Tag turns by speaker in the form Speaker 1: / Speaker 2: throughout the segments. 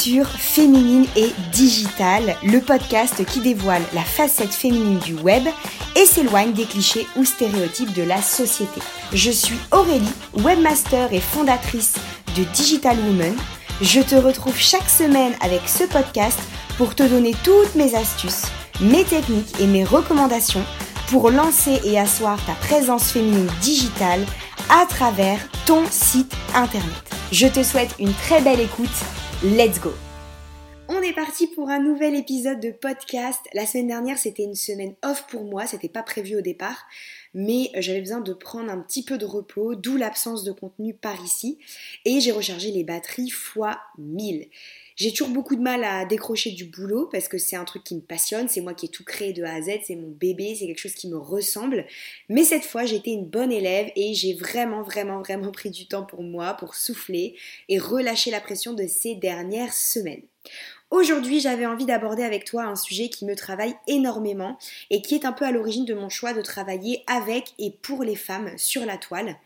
Speaker 1: Féminine et Digital, le podcast qui dévoile la facette féminine du web et s'éloigne des clichés ou stéréotypes de la société. Je suis Aurélie, webmaster et fondatrice de Digital Woman. Je te retrouve chaque semaine avec ce podcast pour te donner toutes mes astuces, mes techniques et mes recommandations pour lancer et asseoir ta présence féminine digitale à travers ton site internet. Je te souhaite une très belle écoute. Let's go on est parti pour un nouvel épisode de podcast. La semaine dernière, c'était une semaine off pour moi, c'était pas prévu au départ, mais j'avais besoin de prendre un petit peu de repos, d'où l'absence de contenu par ici, et j'ai rechargé les batteries fois 1000. J'ai toujours beaucoup de mal à décrocher du boulot parce que c'est un truc qui me passionne, c'est moi qui ai tout créé de A à Z, c'est mon bébé, c'est quelque chose qui me ressemble. Mais cette fois, j'ai été une bonne élève et j'ai vraiment, vraiment, vraiment pris du temps pour moi, pour souffler et relâcher la pression de ces dernières semaines. Aujourd'hui, j'avais envie d'aborder avec toi un sujet qui me travaille énormément et qui est un peu à l'origine de mon choix de travailler avec et pour les femmes sur la toile,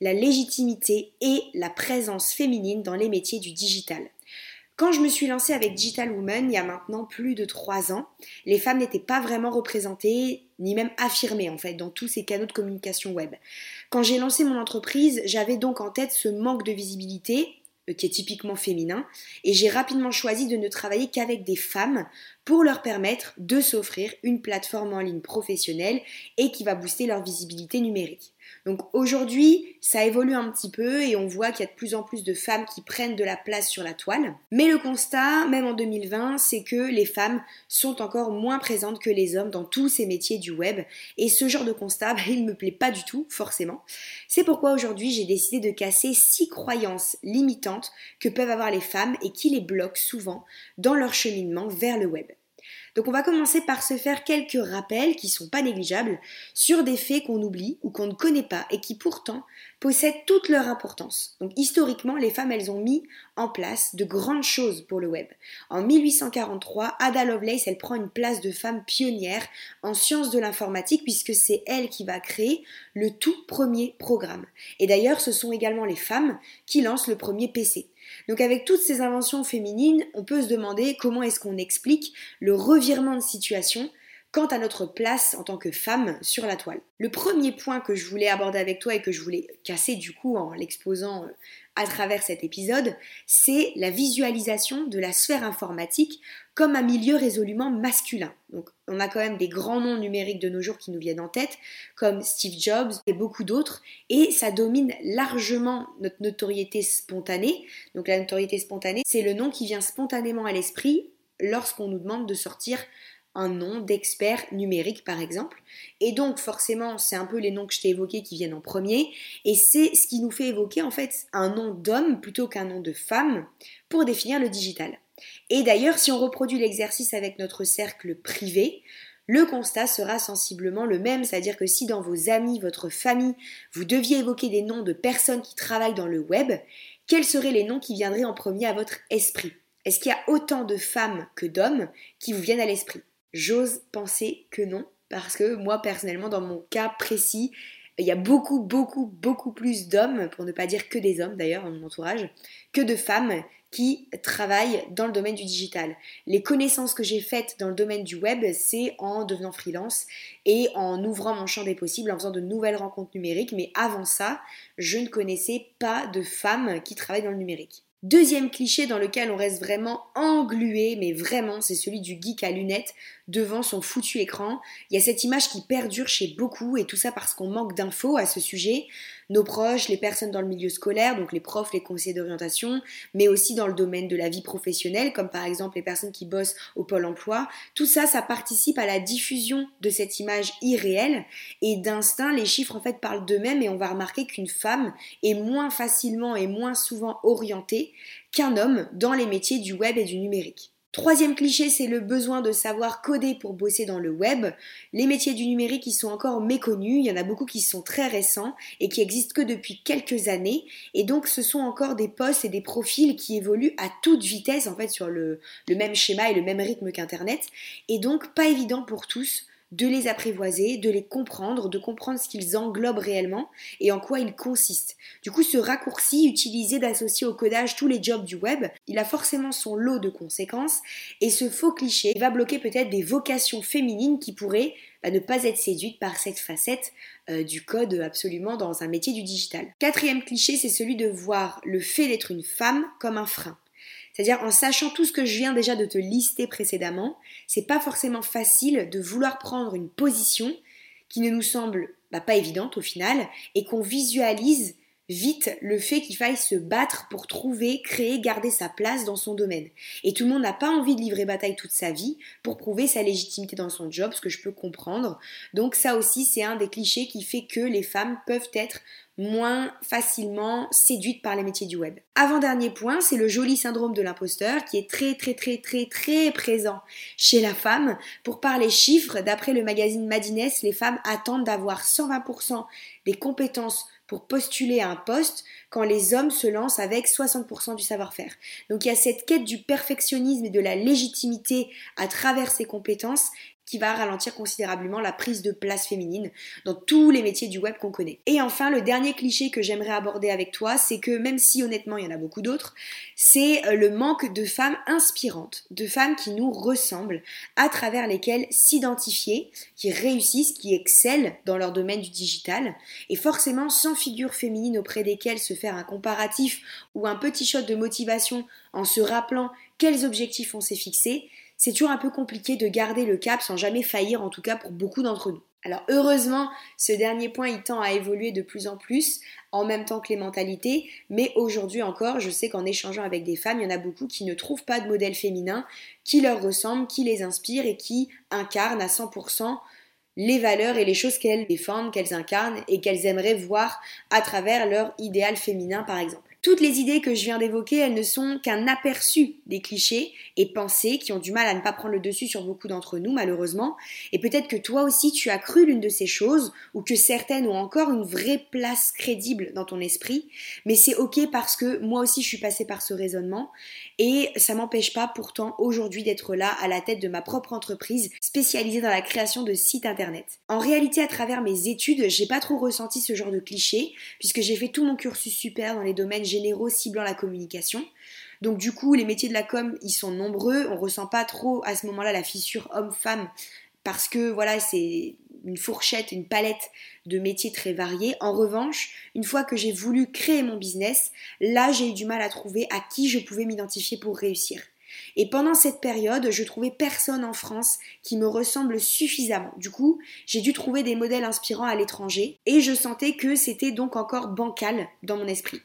Speaker 1: la légitimité et la présence féminine dans les métiers du digital. Quand je me suis lancée avec Digital Woman il y a maintenant plus de trois ans, les femmes n'étaient pas vraiment représentées ni même affirmées en fait dans tous ces canaux de communication web. Quand j'ai lancé mon entreprise, j'avais donc en tête ce manque de visibilité qui est typiquement féminin, et j'ai rapidement choisi de ne travailler qu'avec des femmes pour leur permettre de s'offrir une plateforme en ligne professionnelle et qui va booster leur visibilité numérique. Donc aujourd'hui, ça évolue un petit peu et on voit qu'il y a de plus en plus de femmes qui prennent de la place sur la toile. Mais le constat, même en 2020, c'est que les femmes sont encore moins présentes que les hommes dans tous ces métiers du web. Et ce genre de constat, bah, il ne me plaît pas du tout, forcément. C'est pourquoi aujourd'hui, j'ai décidé de casser six croyances limitantes que peuvent avoir les femmes et qui les bloquent souvent dans leur cheminement vers le web. Donc on va commencer par se faire quelques rappels qui sont pas négligeables sur des faits qu'on oublie ou qu'on ne connaît pas et qui pourtant possèdent toute leur importance. Donc historiquement, les femmes, elles ont mis en place de grandes choses pour le web. En 1843, Ada Lovelace, elle prend une place de femme pionnière en sciences de l'informatique puisque c'est elle qui va créer le tout premier programme. Et d'ailleurs, ce sont également les femmes qui lancent le premier PC. Donc avec toutes ces inventions féminines, on peut se demander comment est-ce qu'on explique le revirement de situation quant à notre place en tant que femme sur la toile. Le premier point que je voulais aborder avec toi et que je voulais casser du coup en l'exposant euh, à travers cet épisode, c'est la visualisation de la sphère informatique comme un milieu résolument masculin. Donc on a quand même des grands noms numériques de nos jours qui nous viennent en tête, comme Steve Jobs et beaucoup d'autres, et ça domine largement notre notoriété spontanée. Donc la notoriété spontanée, c'est le nom qui vient spontanément à l'esprit lorsqu'on nous demande de sortir un nom d'expert numérique par exemple. Et donc forcément, c'est un peu les noms que je t'ai évoqués qui viennent en premier. Et c'est ce qui nous fait évoquer en fait un nom d'homme plutôt qu'un nom de femme pour définir le digital. Et d'ailleurs, si on reproduit l'exercice avec notre cercle privé, le constat sera sensiblement le même, c'est-à-dire que si dans vos amis, votre famille, vous deviez évoquer des noms de personnes qui travaillent dans le web, quels seraient les noms qui viendraient en premier à votre esprit? Est-ce qu'il y a autant de femmes que d'hommes qui vous viennent à l'esprit? J'ose penser que non, parce que moi personnellement, dans mon cas précis, il y a beaucoup, beaucoup, beaucoup plus d'hommes, pour ne pas dire que des hommes d'ailleurs dans mon entourage, que de femmes qui travaillent dans le domaine du digital. Les connaissances que j'ai faites dans le domaine du web, c'est en devenant freelance et en ouvrant mon champ des possibles, en faisant de nouvelles rencontres numériques. Mais avant ça, je ne connaissais pas de femmes qui travaillent dans le numérique. Deuxième cliché dans lequel on reste vraiment englué, mais vraiment, c'est celui du geek à lunettes devant son foutu écran. Il y a cette image qui perdure chez beaucoup et tout ça parce qu'on manque d'infos à ce sujet. Nos proches, les personnes dans le milieu scolaire, donc les profs, les conseillers d'orientation, mais aussi dans le domaine de la vie professionnelle, comme par exemple les personnes qui bossent au pôle emploi. Tout ça, ça participe à la diffusion de cette image irréelle et d'instinct, les chiffres en fait parlent d'eux-mêmes et on va remarquer qu'une femme est moins facilement et moins souvent orientée qu'un homme dans les métiers du web et du numérique. Troisième cliché, c'est le besoin de savoir coder pour bosser dans le web. Les métiers du numérique, ils sont encore méconnus. Il y en a beaucoup qui sont très récents et qui existent que depuis quelques années. Et donc, ce sont encore des postes et des profils qui évoluent à toute vitesse, en fait, sur le, le même schéma et le même rythme qu'Internet. Et donc, pas évident pour tous de les apprivoiser, de les comprendre, de comprendre ce qu'ils englobent réellement et en quoi ils consistent. Du coup, ce raccourci utilisé d'associer au codage tous les jobs du web, il a forcément son lot de conséquences et ce faux cliché va bloquer peut-être des vocations féminines qui pourraient bah, ne pas être séduites par cette facette euh, du code absolument dans un métier du digital. Quatrième cliché, c'est celui de voir le fait d'être une femme comme un frein. C'est-à-dire en sachant tout ce que je viens déjà de te lister précédemment, c'est pas forcément facile de vouloir prendre une position qui ne nous semble bah, pas évidente au final et qu'on visualise vite le fait qu'il faille se battre pour trouver, créer, garder sa place dans son domaine. Et tout le monde n'a pas envie de livrer bataille toute sa vie pour prouver sa légitimité dans son job, ce que je peux comprendre. Donc ça aussi, c'est un des clichés qui fait que les femmes peuvent être moins facilement séduites par les métiers du web. Avant-dernier point, c'est le joli syndrome de l'imposteur qui est très très très très très présent chez la femme. Pour parler chiffres, d'après le magazine Madines, les femmes attendent d'avoir 120% des compétences pour postuler à un poste quand les hommes se lancent avec 60% du savoir-faire. Donc il y a cette quête du perfectionnisme et de la légitimité à travers ces compétences qui va ralentir considérablement la prise de place féminine dans tous les métiers du web qu'on connaît. Et enfin, le dernier cliché que j'aimerais aborder avec toi, c'est que même si honnêtement il y en a beaucoup d'autres, c'est euh, le manque de femmes inspirantes, de femmes qui nous ressemblent, à travers lesquelles s'identifier, qui réussissent, qui excellent dans leur domaine du digital, et forcément sans figure féminine auprès desquelles se un comparatif ou un petit shot de motivation en se rappelant quels objectifs on s'est fixés, c'est toujours un peu compliqué de garder le cap sans jamais faillir, en tout cas pour beaucoup d'entre nous. Alors heureusement, ce dernier point, il tend à évoluer de plus en plus, en même temps que les mentalités, mais aujourd'hui encore, je sais qu'en échangeant avec des femmes, il y en a beaucoup qui ne trouvent pas de modèle féminin qui leur ressemble, qui les inspire et qui incarnent à 100% les valeurs et les choses qu'elles défendent, qu'elles incarnent et qu'elles aimeraient voir à travers leur idéal féminin par exemple. Toutes les idées que je viens d'évoquer, elles ne sont qu'un aperçu des clichés et pensées qui ont du mal à ne pas prendre le dessus sur beaucoup d'entre nous, malheureusement. Et peut-être que toi aussi, tu as cru l'une de ces choses, ou que certaines ont encore une vraie place crédible dans ton esprit. Mais c'est ok parce que moi aussi, je suis passée par ce raisonnement. Et ça m'empêche pas pourtant aujourd'hui d'être là à la tête de ma propre entreprise spécialisée dans la création de sites internet. En réalité, à travers mes études, j'ai pas trop ressenti ce genre de clichés, puisque j'ai fait tout mon cursus super dans les domaines généraux ciblant la communication. Donc du coup, les métiers de la com, ils sont nombreux. On ressent pas trop à ce moment-là la fissure homme-femme parce que voilà, c'est une fourchette, une palette de métiers très variés. En revanche, une fois que j'ai voulu créer mon business, là, j'ai eu du mal à trouver à qui je pouvais m'identifier pour réussir. Et pendant cette période, je trouvais personne en France qui me ressemble suffisamment. Du coup, j'ai dû trouver des modèles inspirants à l'étranger et je sentais que c'était donc encore bancal dans mon esprit.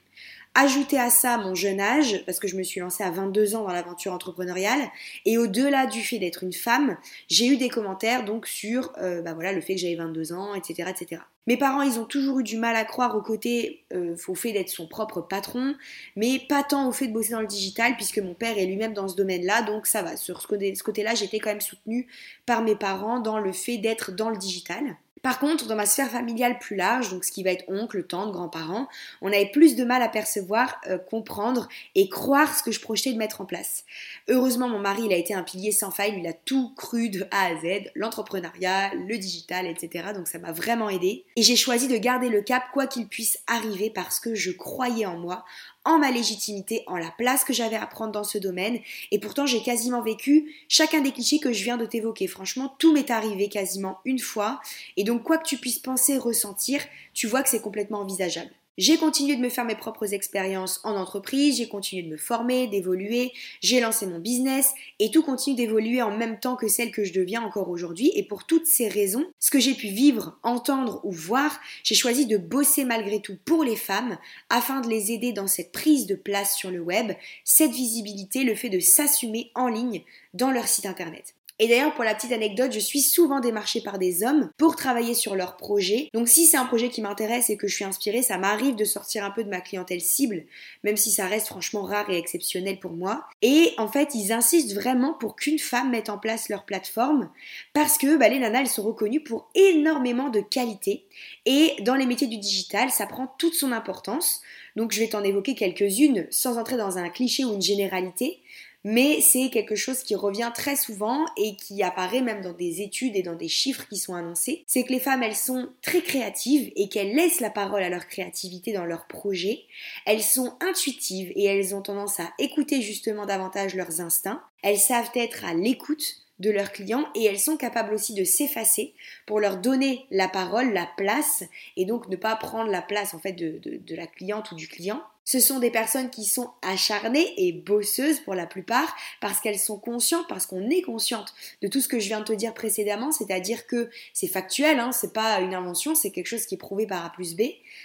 Speaker 1: Ajouter à ça mon jeune âge, parce que je me suis lancée à 22 ans dans l'aventure entrepreneuriale, et au-delà du fait d'être une femme, j'ai eu des commentaires donc sur euh, bah voilà, le fait que j'avais 22 ans, etc., etc. Mes parents, ils ont toujours eu du mal à croire au côté, euh, au fait d'être son propre patron, mais pas tant au fait de bosser dans le digital, puisque mon père est lui-même dans ce domaine-là, donc ça va. Sur ce côté-là, j'étais quand même soutenue par mes parents dans le fait d'être dans le digital. Par contre, dans ma sphère familiale plus large, donc ce qui va être oncle, tante, grands-parents, on avait plus de mal à percevoir, euh, comprendre et croire ce que je projetais de mettre en place. Heureusement, mon mari, il a été un pilier sans faille, il a tout cru de A à Z, l'entrepreneuriat, le digital, etc. Donc ça m'a vraiment aidé. Et j'ai choisi de garder le cap quoi qu'il puisse arriver parce que je croyais en moi, en ma légitimité, en la place que j'avais à prendre dans ce domaine. Et pourtant, j'ai quasiment vécu chacun des clichés que je viens de t'évoquer. Franchement, tout m'est arrivé quasiment une fois. Et donc, quoi que tu puisses penser, ressentir, tu vois que c'est complètement envisageable. J'ai continué de me faire mes propres expériences en entreprise, j'ai continué de me former, d'évoluer, j'ai lancé mon business et tout continue d'évoluer en même temps que celle que je deviens encore aujourd'hui. Et pour toutes ces raisons, ce que j'ai pu vivre, entendre ou voir, j'ai choisi de bosser malgré tout pour les femmes afin de les aider dans cette prise de place sur le web, cette visibilité, le fait de s'assumer en ligne dans leur site internet. Et d'ailleurs, pour la petite anecdote, je suis souvent démarchée par des hommes pour travailler sur leurs projets. Donc si c'est un projet qui m'intéresse et que je suis inspirée, ça m'arrive de sortir un peu de ma clientèle cible, même si ça reste franchement rare et exceptionnel pour moi. Et en fait, ils insistent vraiment pour qu'une femme mette en place leur plateforme parce que bah, les nanas, elles sont reconnues pour énormément de qualité. Et dans les métiers du digital, ça prend toute son importance. Donc je vais t'en évoquer quelques-unes sans entrer dans un cliché ou une généralité. Mais c'est quelque chose qui revient très souvent et qui apparaît même dans des études et dans des chiffres qui sont annoncés. C'est que les femmes, elles sont très créatives et qu'elles laissent la parole à leur créativité dans leurs projets. Elles sont intuitives et elles ont tendance à écouter justement davantage leurs instincts. Elles savent être à l'écoute de leurs clients et elles sont capables aussi de s'effacer pour leur donner la parole, la place et donc ne pas prendre la place en fait de, de la cliente ou du client. Ce sont des personnes qui sont acharnées et bosseuses pour la plupart parce qu'elles sont conscientes, parce qu'on est consciente de tout ce que je viens de te dire précédemment, c'est-à-dire que c'est factuel, hein, c'est pas une invention, c'est quelque chose qui est prouvé par A plus B,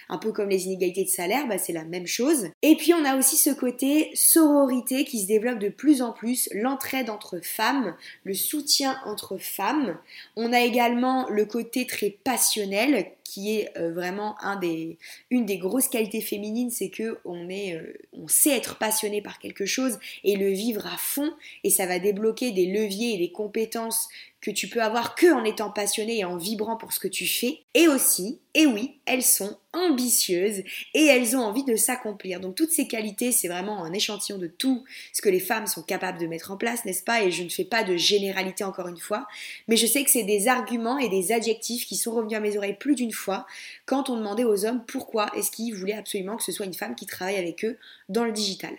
Speaker 1: un peu comme les inégalités de salaire, bah, c'est la même chose. Et puis on a aussi ce côté sororité qui se développe de plus en plus, l'entraide entre femmes, le soutien entre femmes. On a également le côté très passionnel qui est euh, vraiment une des grosses qualités féminines, c'est que on, est, euh, on sait être passionné par quelque chose et le vivre à fond, et ça va débloquer des leviers et des compétences que tu peux avoir que en étant passionné et en vibrant pour ce que tu fais. Et aussi, et oui, elles sont ambitieuses et elles ont envie de s'accomplir. Donc toutes ces qualités, c'est vraiment un échantillon de tout ce que les femmes sont capables de mettre en place, n'est-ce pas? Et je ne fais pas de généralité encore une fois, mais je sais que c'est des arguments et des adjectifs qui sont revenus à mes oreilles plus d'une fois quand on demandait aux hommes pourquoi est-ce qu'ils voulaient absolument que ce soit une femme qui travaille avec eux dans le digital.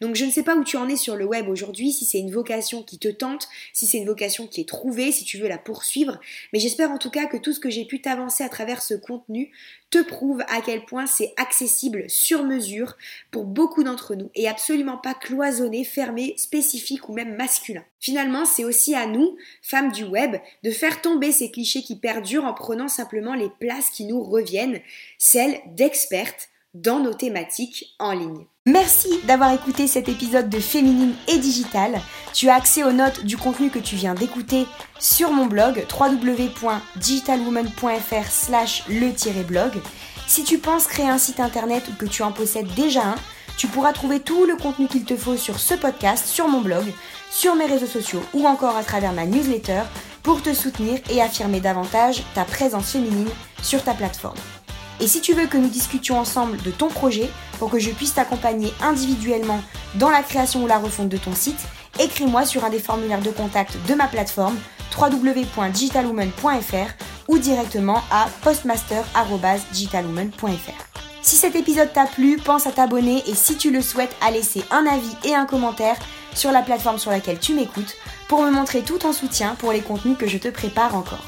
Speaker 1: Donc je ne sais pas où tu en es sur le web aujourd'hui, si c'est une vocation qui te tente, si c'est une vocation qui est trouvée, si tu veux la poursuivre, mais j'espère en tout cas que tout ce que j'ai pu t'avancer à travers ce contenu te prouve à quel point c'est accessible sur mesure pour beaucoup d'entre nous et absolument pas cloisonné, fermé, spécifique ou même masculin. Finalement, c'est aussi à nous, femmes du web, de faire tomber ces clichés qui perdurent en prenant simplement les places qui nous reviennent, celles d'expertes dans nos thématiques en ligne. Merci d'avoir écouté cet épisode de Féminine et Digital. Tu as accès aux notes du contenu que tu viens d'écouter sur mon blog www.digitalwoman.fr slash le-blog. Si tu penses créer un site internet ou que tu en possèdes déjà un, tu pourras trouver tout le contenu qu'il te faut sur ce podcast, sur mon blog, sur mes réseaux sociaux ou encore à travers ma newsletter pour te soutenir et affirmer davantage ta présence féminine sur ta plateforme. Et si tu veux que nous discutions ensemble de ton projet pour que je puisse t'accompagner individuellement dans la création ou la refonte de ton site, écris-moi sur un des formulaires de contact de ma plateforme www.digitalwoman.fr ou directement à postmaster.digitalwoman.fr. Si cet épisode t'a plu, pense à t'abonner et si tu le souhaites, à laisser un avis et un commentaire sur la plateforme sur laquelle tu m'écoutes pour me montrer tout ton soutien pour les contenus que je te prépare encore.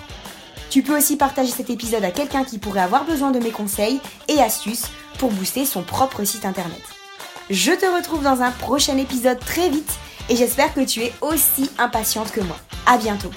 Speaker 1: Tu peux aussi partager cet épisode à quelqu'un qui pourrait avoir besoin de mes conseils et astuces pour booster son propre site internet. Je te retrouve dans un prochain épisode très vite et j'espère que tu es aussi impatiente que moi. À bientôt.